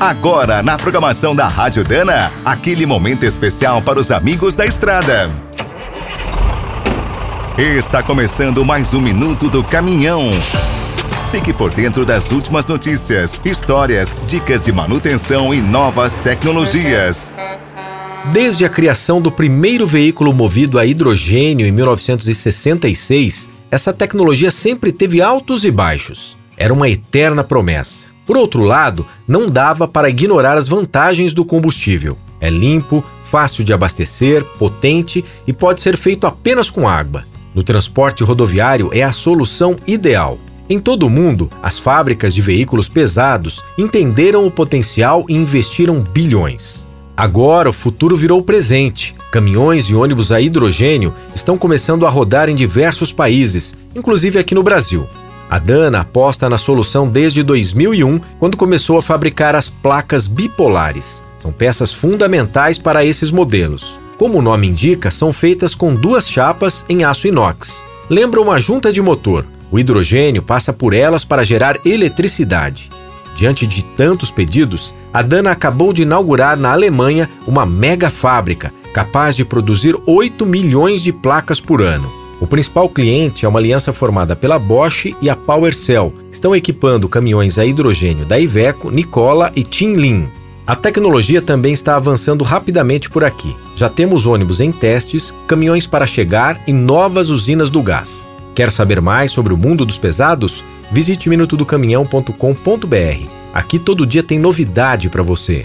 Agora, na programação da Rádio Dana, aquele momento especial para os amigos da estrada. Está começando mais um Minuto do Caminhão. Fique por dentro das últimas notícias, histórias, dicas de manutenção e novas tecnologias. Desde a criação do primeiro veículo movido a hidrogênio em 1966, essa tecnologia sempre teve altos e baixos. Era uma eterna promessa. Por outro lado, não dava para ignorar as vantagens do combustível. É limpo, fácil de abastecer, potente e pode ser feito apenas com água. No transporte rodoviário é a solução ideal. Em todo o mundo, as fábricas de veículos pesados entenderam o potencial e investiram bilhões. Agora o futuro virou presente. Caminhões e ônibus a hidrogênio estão começando a rodar em diversos países, inclusive aqui no Brasil. A Dana aposta na solução desde 2001, quando começou a fabricar as placas bipolares. São peças fundamentais para esses modelos. Como o nome indica, são feitas com duas chapas em aço inox. Lembram uma junta de motor. O hidrogênio passa por elas para gerar eletricidade. Diante de tantos pedidos, a Dana acabou de inaugurar na Alemanha uma mega fábrica capaz de produzir 8 milhões de placas por ano. O principal cliente é uma aliança formada pela Bosch e a PowerCell. Estão equipando caminhões a hidrogênio da Iveco, Nicola e Tinlin. A tecnologia também está avançando rapidamente por aqui. Já temos ônibus em testes, caminhões para chegar e novas usinas do gás. Quer saber mais sobre o mundo dos pesados? Visite minutodocaminhão.com.br. Aqui todo dia tem novidade para você.